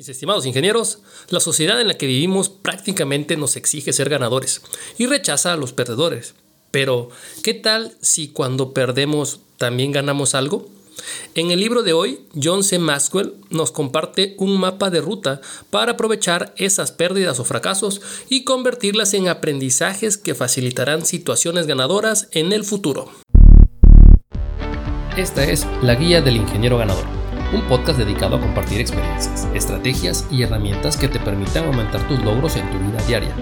Mis estimados ingenieros, la sociedad en la que vivimos prácticamente nos exige ser ganadores y rechaza a los perdedores. Pero, ¿qué tal si cuando perdemos también ganamos algo? En el libro de hoy, John C. Maxwell nos comparte un mapa de ruta para aprovechar esas pérdidas o fracasos y convertirlas en aprendizajes que facilitarán situaciones ganadoras en el futuro. Esta es la guía del ingeniero ganador un podcast dedicado a compartir experiencias, estrategias y herramientas que te permitan aumentar tus logros en tu vida diaria.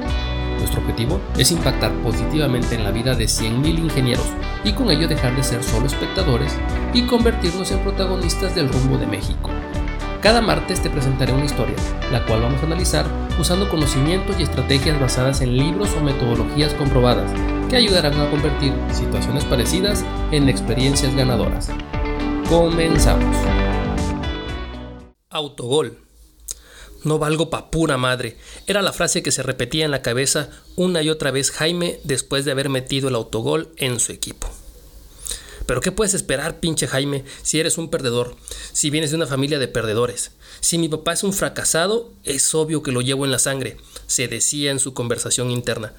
Nuestro objetivo es impactar positivamente en la vida de 100.000 ingenieros y con ello dejar de ser solo espectadores y convertirnos en protagonistas del rumbo de México. Cada martes te presentaré una historia, la cual vamos a analizar usando conocimientos y estrategias basadas en libros o metodologías comprobadas que ayudarán a convertir situaciones parecidas en experiencias ganadoras. Comenzamos. Autogol. No valgo pa' pura madre. Era la frase que se repetía en la cabeza una y otra vez Jaime después de haber metido el autogol en su equipo. Pero ¿qué puedes esperar, pinche Jaime, si eres un perdedor, si vienes de una familia de perdedores? Si mi papá es un fracasado, es obvio que lo llevo en la sangre, se decía en su conversación interna.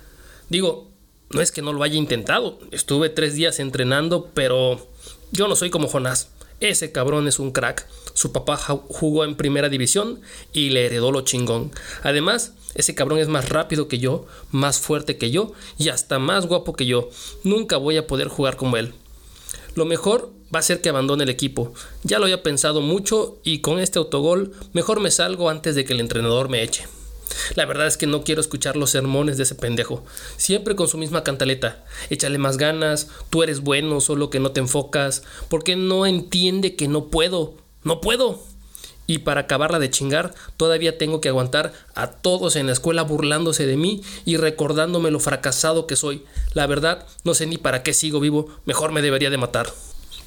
Digo, no es que no lo haya intentado, estuve tres días entrenando, pero yo no soy como Jonás. Ese cabrón es un crack. Su papá jugó en primera división y le heredó lo chingón. Además, ese cabrón es más rápido que yo, más fuerte que yo y hasta más guapo que yo. Nunca voy a poder jugar como él. Lo mejor va a ser que abandone el equipo. Ya lo había pensado mucho y con este autogol mejor me salgo antes de que el entrenador me eche. La verdad es que no quiero escuchar los sermones de ese pendejo. Siempre con su misma cantaleta. Échale más ganas, tú eres bueno, solo que no te enfocas. Porque no entiende que no puedo. No puedo. Y para acabarla de chingar, todavía tengo que aguantar a todos en la escuela burlándose de mí y recordándome lo fracasado que soy. La verdad, no sé ni para qué sigo vivo, mejor me debería de matar.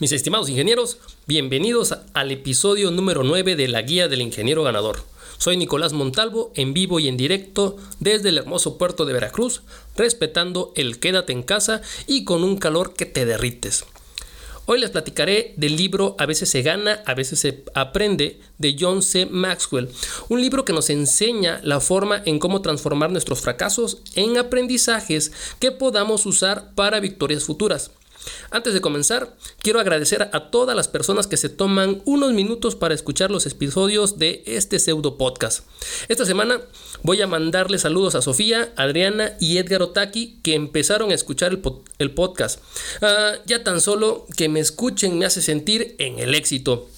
Mis estimados ingenieros, bienvenidos al episodio número 9 de la Guía del Ingeniero Ganador. Soy Nicolás Montalvo, en vivo y en directo desde el hermoso puerto de Veracruz, respetando el quédate en casa y con un calor que te derrites. Hoy les platicaré del libro A veces se gana, a veces se aprende de John C. Maxwell, un libro que nos enseña la forma en cómo transformar nuestros fracasos en aprendizajes que podamos usar para victorias futuras. Antes de comenzar, quiero agradecer a todas las personas que se toman unos minutos para escuchar los episodios de este pseudo podcast. Esta semana voy a mandarle saludos a Sofía, Adriana y Edgar Otaki que empezaron a escuchar el, podcast. Ah, ya tan solo que me escuchen me hace sentir en el éxito.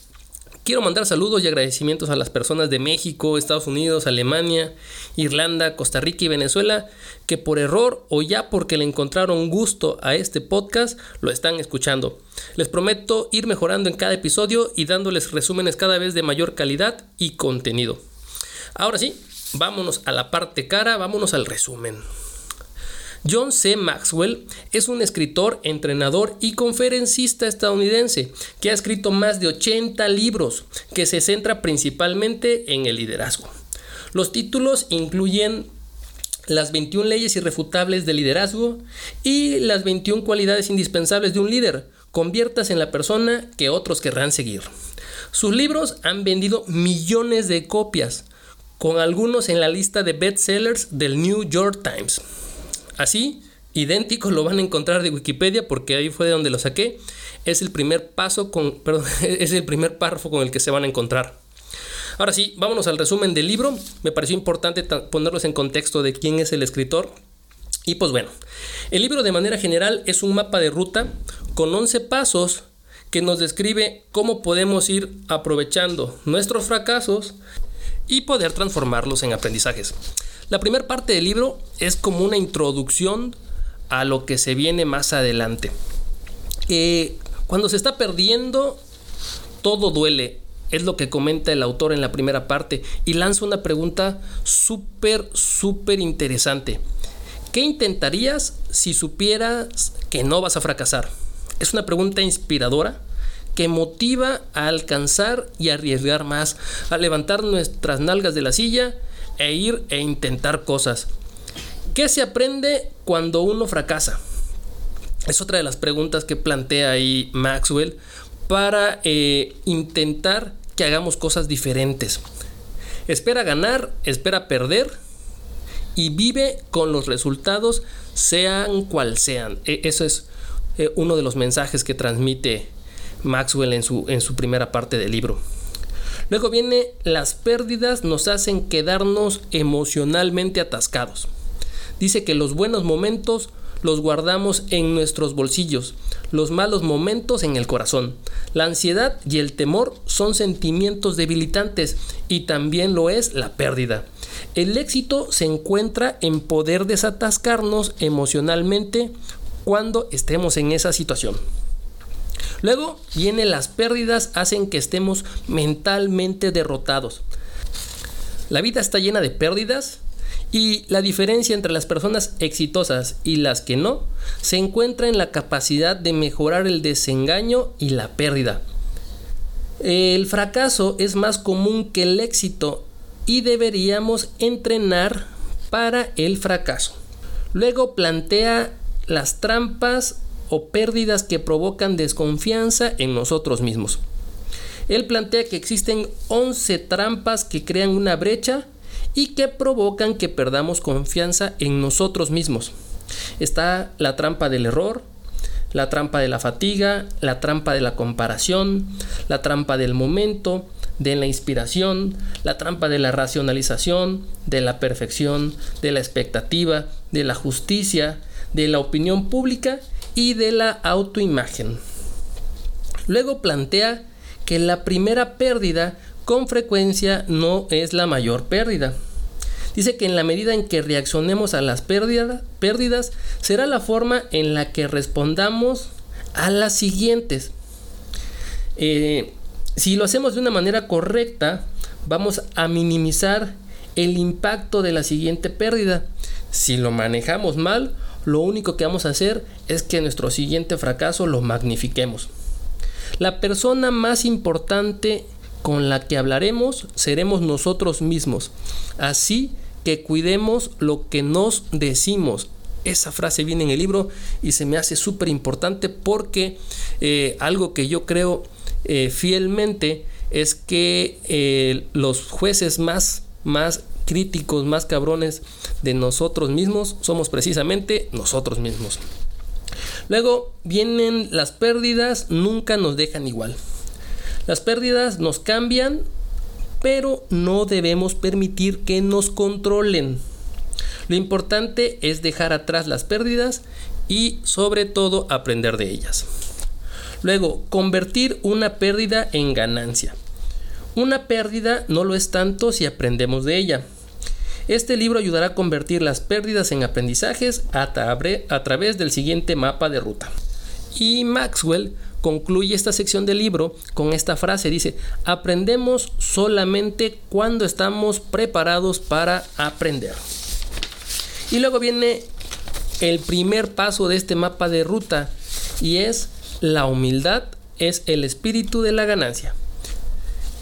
Quiero mandar saludos y agradecimientos a las personas de México, Estados Unidos, Alemania, Irlanda, Costa Rica y Venezuela que por error o ya porque le encontraron gusto a este podcast lo están escuchando. Les prometo ir mejorando en cada episodio y dándoles resúmenes cada vez de mayor calidad y contenido. Ahora sí, vámonos a la parte cara, vámonos al resumen. John C. Maxwell es un escritor, entrenador y conferencista estadounidense que ha escrito más de 80 libros que se centra principalmente en el liderazgo. Los títulos incluyen las 21 leyes irrefutables del liderazgo y las 21 cualidades indispensables de un líder. Conviertas en la persona que otros querrán seguir. Sus libros han vendido millones de copias, con algunos en la lista de bestsellers del New York Times. Así, idénticos lo van a encontrar de Wikipedia porque ahí fue de donde lo saqué. Es el primer paso con, es el primer párrafo con el que se van a encontrar. Ahora sí, vámonos al resumen del libro. Me pareció importante ponerlos en contexto de quién es el escritor. Y pues bueno, el libro de manera general es un mapa de ruta con 11 pasos que nos describe cómo podemos ir aprovechando nuestros fracasos y poder transformarlos en aprendizajes. La primera parte del libro es como una introducción a lo que se viene más adelante. Eh, cuando se está perdiendo, todo duele. Es lo que comenta el autor en la primera parte y lanza una pregunta súper, súper interesante. ¿Qué intentarías si supieras que no vas a fracasar? Es una pregunta inspiradora que motiva a alcanzar y arriesgar más, a levantar nuestras nalgas de la silla e ir e intentar cosas. ¿Qué se aprende cuando uno fracasa? Es otra de las preguntas que plantea ahí Maxwell para eh, intentar que hagamos cosas diferentes. Espera ganar, espera perder y vive con los resultados sean cual sean. E, eso es eh, uno de los mensajes que transmite Maxwell en su, en su primera parte del libro. Luego viene las pérdidas nos hacen quedarnos emocionalmente atascados. Dice que los buenos momentos los guardamos en nuestros bolsillos, los malos momentos en el corazón. La ansiedad y el temor son sentimientos debilitantes y también lo es la pérdida. El éxito se encuentra en poder desatascarnos emocionalmente cuando estemos en esa situación. Luego vienen las pérdidas, hacen que estemos mentalmente derrotados. La vida está llena de pérdidas y la diferencia entre las personas exitosas y las que no se encuentra en la capacidad de mejorar el desengaño y la pérdida. El fracaso es más común que el éxito y deberíamos entrenar para el fracaso. Luego plantea las trampas o pérdidas que provocan desconfianza en nosotros mismos. Él plantea que existen 11 trampas que crean una brecha y que provocan que perdamos confianza en nosotros mismos. Está la trampa del error, la trampa de la fatiga, la trampa de la comparación, la trampa del momento, de la inspiración, la trampa de la racionalización, de la perfección, de la expectativa, de la justicia, de la opinión pública y de la autoimagen. Luego plantea que la primera pérdida con frecuencia no es la mayor pérdida. Dice que en la medida en que reaccionemos a las pérdidas, será la forma en la que respondamos a las siguientes. Eh, si lo hacemos de una manera correcta, vamos a minimizar el impacto de la siguiente pérdida. Si lo manejamos mal, lo único que vamos a hacer es que nuestro siguiente fracaso lo magnifiquemos. La persona más importante con la que hablaremos seremos nosotros mismos. Así que cuidemos lo que nos decimos. Esa frase viene en el libro y se me hace súper importante porque eh, algo que yo creo eh, fielmente es que eh, los jueces más, más críticos, más cabrones de nosotros mismos somos precisamente nosotros mismos. Luego vienen las pérdidas, nunca nos dejan igual. Las pérdidas nos cambian, pero no debemos permitir que nos controlen. Lo importante es dejar atrás las pérdidas y sobre todo aprender de ellas. Luego, convertir una pérdida en ganancia. Una pérdida no lo es tanto si aprendemos de ella. Este libro ayudará a convertir las pérdidas en aprendizajes a, través del siguiente mapa de ruta. Y Maxwell concluye esta sección del libro con esta frase, dice, aprendemos solamente cuando estamos preparados para aprender. Y luego viene el primer paso de este mapa de ruta y es la humildad es el espíritu de la ganancia.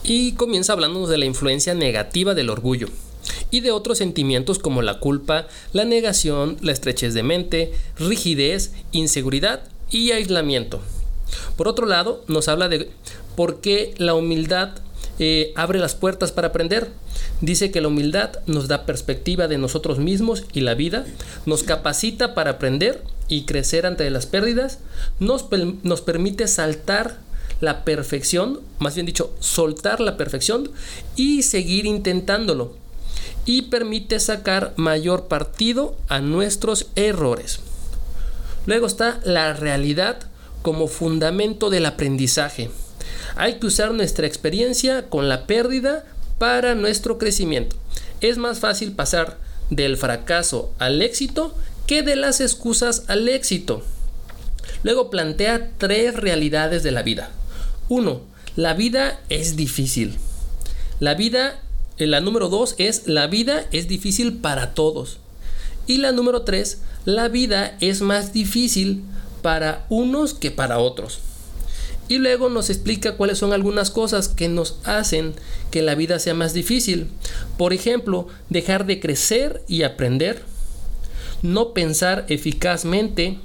Y comienza hablándonos de la influencia negativa del orgullo y de otros sentimientos como la culpa, la negación, la estrechez de mente, rigidez, inseguridad y aislamiento. Por otro lado, nos habla de por qué la humildad eh, abre las puertas para aprender. Dice que la humildad nos da perspectiva de nosotros mismos y la vida, nos capacita para aprender y crecer ante las pérdidas, nos, nos permite saltar la perfección, más bien dicho, soltar la perfección y seguir intentándolo. Y permite sacar mayor partido a nuestros errores. Luego está la realidad como fundamento del aprendizaje. Hay que usar nuestra experiencia con la pérdida para nuestro crecimiento. Es más fácil pasar del fracaso al éxito que de las excusas al éxito. Luego plantea tres realidades de la vida. Uno, la vida es difícil. La vida, la número dos es la vida es difícil para todos. Y la número tres, la vida es más difícil para unos que para otros. Y luego nos explica cuáles son algunas cosas que nos hacen que la vida sea más difícil. Por ejemplo, dejar de crecer y aprender, no pensar eficazmente,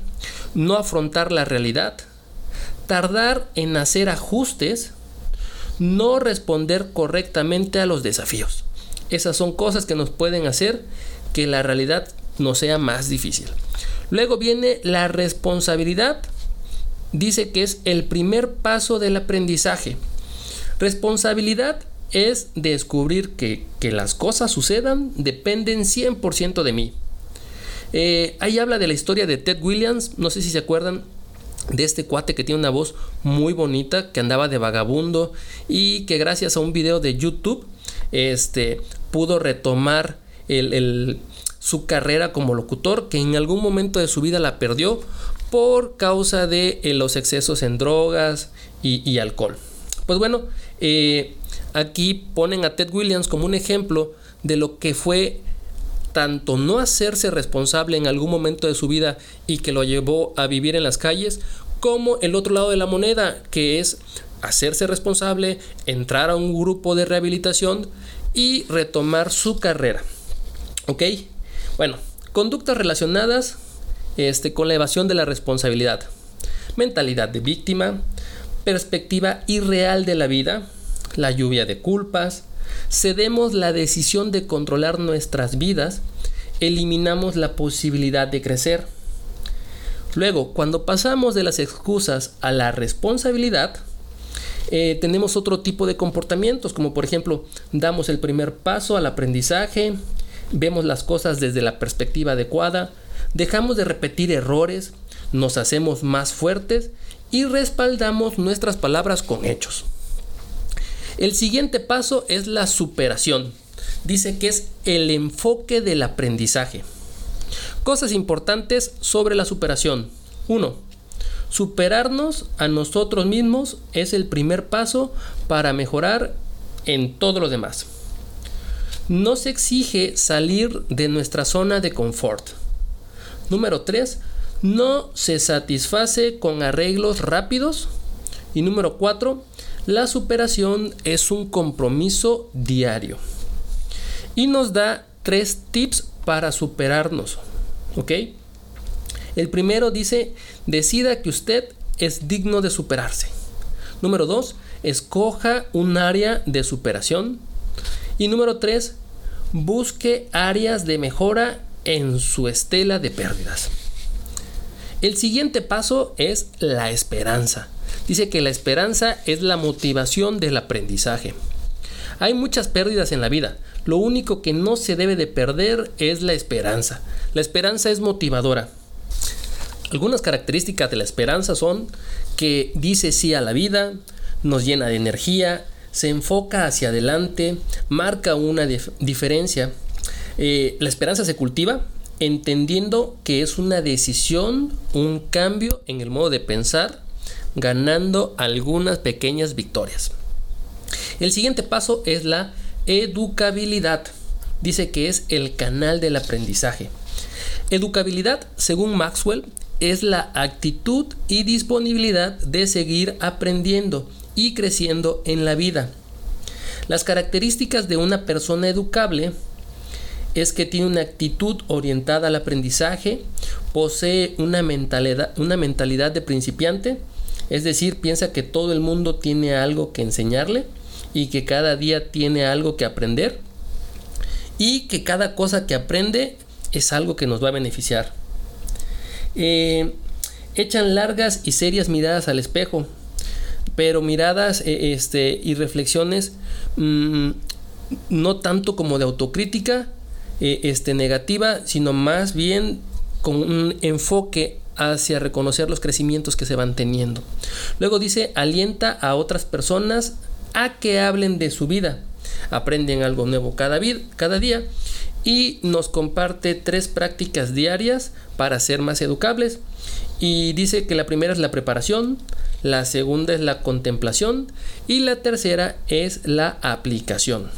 no afrontar la realidad, tardar en hacer ajustes, no responder correctamente a los desafíos. Esas son cosas que nos pueden hacer que la realidad nos sea más difícil. Luego viene la responsabilidad. Dice que es el primer paso del aprendizaje. Responsabilidad es descubrir que, que las cosas sucedan dependen 100% de mí. Eh, ahí habla de la historia de Ted Williams, no sé si se acuerdan de este cuate que tiene una voz muy bonita, que andaba de vagabundo y que gracias a un video de YouTube este, pudo retomar su carrera como locutor, que en algún momento de su vida la perdió por causa de eh, los excesos en drogas y, alcohol. Pues bueno, eh, aquí ponen a Ted Williams como un ejemplo de lo que fue tanto no hacerse responsable en algún momento de su vida y que lo llevó a vivir en las calles, como el otro lado de la moneda, que es hacerse responsable, entrar a un grupo de rehabilitación y retomar su carrera. ¿Ok? Bueno, conductas relacionadas este, con la evasión de la responsabilidad. Mentalidad de víctima, perspectiva irreal de la vida, la lluvia de culpas, cedemos la decisión de controlar nuestras vidas, eliminamos la posibilidad de crecer. Luego, cuando pasamos de las excusas a la responsabilidad, eh, tenemos otro tipo de comportamientos, como por ejemplo, damos el primer paso al aprendizaje, vemos las cosas desde la perspectiva adecuada, dejamos de repetir errores, nos hacemos más fuertes y respaldamos nuestras palabras con hechos. El siguiente paso es la superación. Dice que es el enfoque del aprendizaje. Cosas importantes sobre la superación. 1. Superarnos a nosotros mismos es el primer paso para mejorar en todo lo demás. No se exige salir de nuestra zona de confort. Número 3. No se satisface con arreglos rápidos. Y número 4. La superación es un compromiso diario. Y nos da tres tips para superarnos. ¿Ok? El primero dice, decida que usted es digno de superarse. Número dos, escoja un área de superación. Y número tres, busque áreas de mejora en su estela de pérdidas. El siguiente paso es la esperanza. Dice que la esperanza es la motivación del aprendizaje. Hay muchas pérdidas en la vida. Lo único que no se debe de perder es la esperanza. La esperanza es motivadora. Algunas características de la esperanza son que dice sí a la vida, nos llena de energía, se enfoca hacia adelante, marca una diferencia. Eh, la esperanza se cultiva entendiendo que es una decisión, un cambio en el modo de pensar ganando algunas pequeñas victorias. El siguiente paso es la educabilidad. Dice que es el canal del aprendizaje. Educabilidad, según Maxwell, es la actitud y disponibilidad de seguir aprendiendo y creciendo en la vida. Las características de una persona educable es que tiene una actitud orientada al aprendizaje, posee una mentalidad, una mentalidad de principiante, es decir, piensa que todo el mundo tiene algo que enseñarle y que cada día tiene algo que aprender y que cada cosa que aprende es algo que nos va a beneficiar. Eh, echan largas y serias miradas al espejo, pero miradas eh, este, y reflexiones mm, no tanto como de autocrítica eh, este, negativa, sino más bien con un enfoque hacia reconocer los crecimientos que se van teniendo. Luego dice, alienta a otras personas a que hablen de su vida. Aprenden algo nuevo cada, cada día y nos comparte tres prácticas diarias para ser más educables. Y dice que la primera es la preparación, la segunda es la contemplación y la tercera es la aplicación.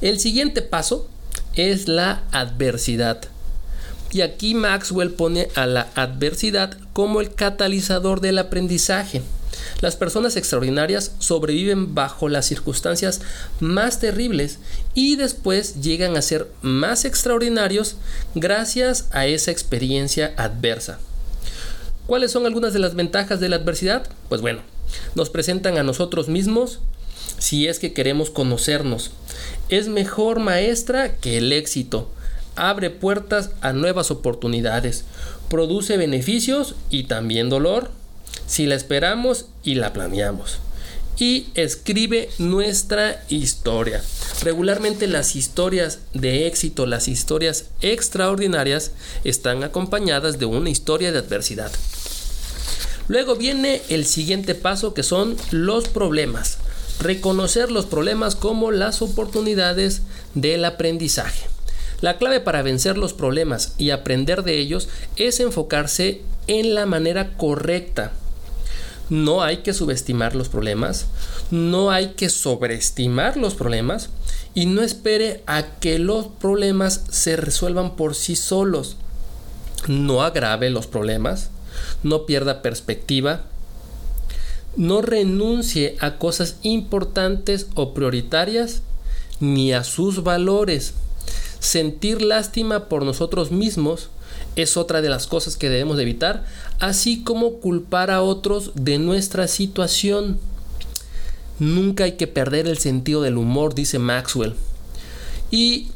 El siguiente paso es la adversidad. Y aquí Maxwell pone a la adversidad como el catalizador del aprendizaje. Las personas extraordinarias sobreviven bajo las circunstancias más terribles y después llegan a ser más extraordinarios gracias a esa experiencia adversa. ¿Cuáles son algunas de las ventajas de la adversidad? Pues bueno, nos presentan a nosotros mismos si es que queremos conocernos. Es mejor maestra que el éxito. Abre puertas a nuevas oportunidades. Produce beneficios y también dolor si la esperamos y la planeamos y escribe nuestra historia. Regularmente las historias de éxito, las historias extraordinarias, están acompañadas de una historia de adversidad. Luego viene el siguiente paso que son los problemas. Reconocer los problemas como las oportunidades del aprendizaje. La clave para vencer los problemas y aprender de ellos es enfocarse en la manera correcta no hay que subestimar los problemas, no hay que sobreestimar los problemas y no espere a que los problemas se resuelvan por sí solos. No agrave los problemas, no pierda perspectiva, no renuncie a cosas importantes o prioritarias ni a sus valores. Sentir lástima por nosotros mismos es otra de las cosas que debemos de evitar, así como culpar a otros de nuestra situación. Nunca hay que perder el sentido del humor, dice Maxwell. Y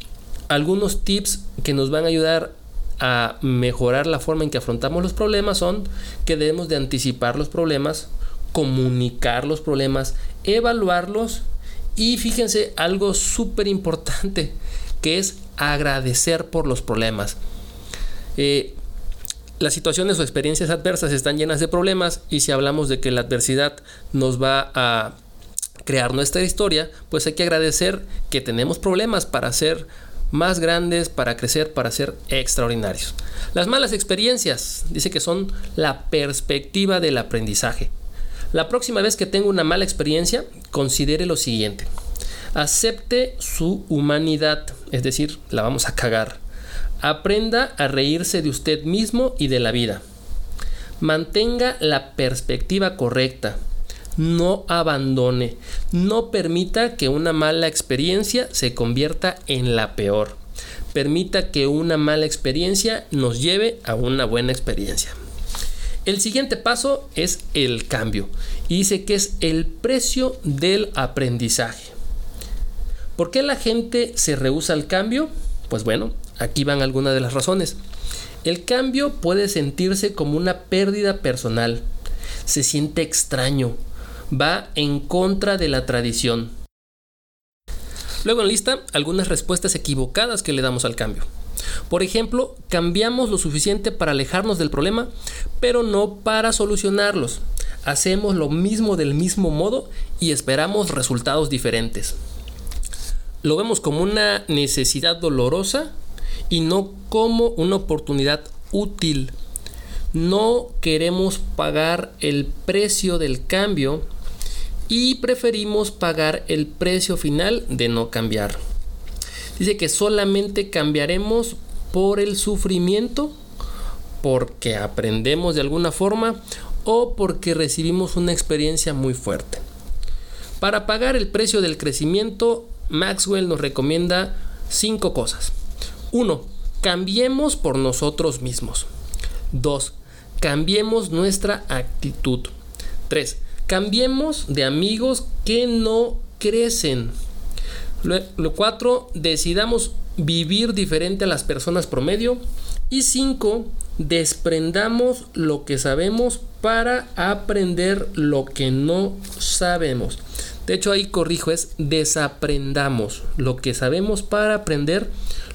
algunos tips que nos van a ayudar a mejorar la forma en que afrontamos los problemas son que debemos de anticipar los problemas, comunicar los problemas, evaluarlos y fíjense algo súper importante que es agradecer por los problemas. Eh, las situaciones o experiencias adversas están llenas de problemas y si hablamos de que la adversidad nos va a crear nuestra historia, pues hay que agradecer que tenemos problemas para ser más grandes, para crecer, para ser extraordinarios. Las malas experiencias, dice que son la perspectiva del aprendizaje. La próxima vez que tenga una mala experiencia, considere lo siguiente. Acepte su humanidad, es decir, la vamos a cagar Aprenda a reírse de usted mismo y de la vida. Mantenga la perspectiva correcta. No abandone. No permita que una mala experiencia se convierta en la peor. Permita que una mala experiencia nos lleve a una buena experiencia. El siguiente paso es el cambio. Y dice que es el precio del aprendizaje. ¿Por qué la gente se rehúsa al cambio? Pues bueno, Aquí van algunas de las razones. El cambio puede sentirse como una pérdida personal. Se siente extraño. Va en contra de la tradición. Luego en lista algunas respuestas equivocadas que le damos al cambio. Por ejemplo, cambiamos lo suficiente para alejarnos del problema, pero no para solucionarlos. Hacemos lo mismo del mismo modo y esperamos resultados diferentes. Lo vemos como una necesidad dolorosa y no como una oportunidad útil. No queremos pagar el precio del cambio y preferimos pagar el precio final de no cambiar. Dice que solamente cambiaremos por el sufrimiento, porque aprendemos de alguna forma o porque recibimos una experiencia muy fuerte. Para pagar el precio del crecimiento, Maxwell nos recomienda cinco cosas. 1. Cambiemos por nosotros mismos. 2. Cambiemos nuestra actitud. 3. Cambiemos de amigos que no crecen. 4. Decidamos vivir diferente a las personas promedio. Y 5. Desprendamos lo que sabemos para aprender lo que no sabemos. De hecho, ahí corrijo, es desaprendamos lo que sabemos para aprender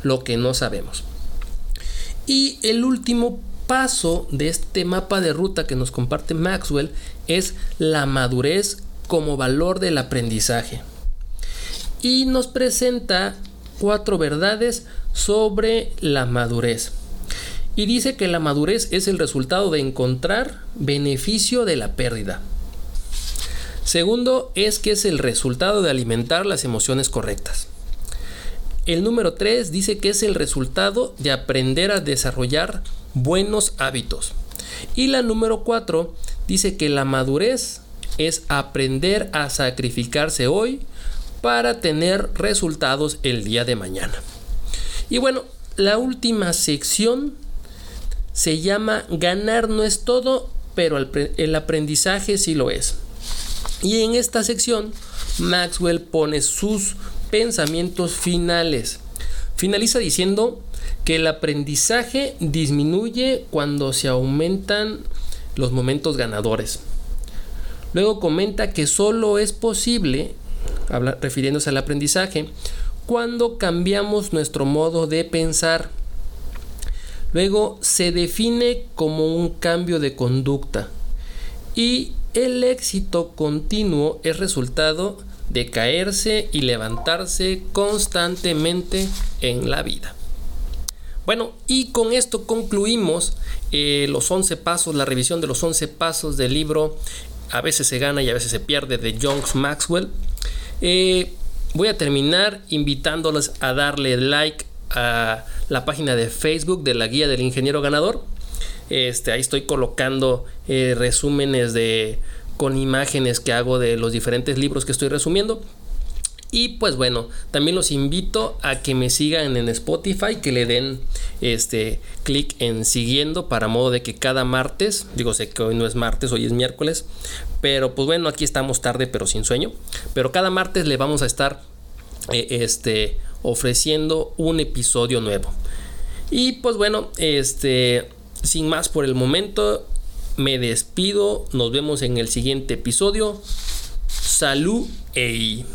lo que no sabemos. Y el último paso de este mapa de ruta que nos comparte Maxwell es la madurez como valor del aprendizaje. Y nos presenta cuatro verdades sobre la madurez. Y dice que la madurez es el resultado de encontrar beneficio de la pérdida. Segundo es que es el resultado de alimentar las emociones correctas. El número 3 dice que es el resultado de aprender a desarrollar buenos hábitos. Y la número 4 dice que la madurez es aprender a sacrificarse hoy para tener resultados el día de mañana. Y bueno, la última sección se llama ganar no es todo, pero el aprendizaje sí lo es. Y en esta sección, Maxwell pone sus pensamientos finales. Finaliza diciendo que el aprendizaje disminuye cuando se aumentan los momentos ganadores. Luego comenta que solo es posible, refiriéndose al aprendizaje, cuando cambiamos nuestro modo de pensar. Luego se define como un cambio de conducta y el éxito continuo es resultado de caerse y levantarse constantemente en la vida. Bueno, y con esto concluimos eh, los 11 pasos, la revisión de los 11 pasos del libro A veces se gana y a veces se pierde de John Maxwell. Eh, voy a terminar invitándoles a darle like a la página de Facebook de la guía del ingeniero ganador. Este, ahí estoy colocando eh, resúmenes de con imágenes que hago de los diferentes libros que estoy resumiendo. Y pues bueno, también los invito a que me sigan en Spotify, que le den este clic en siguiendo para modo de que cada martes, digo sé que hoy no es martes, hoy es miércoles, pero pues bueno, aquí estamos tarde pero sin sueño, pero cada martes le vamos a estar eh, este ofreciendo un episodio nuevo. Y pues bueno, este sin más por el momento, me despido, nos vemos en el siguiente episodio. Salud e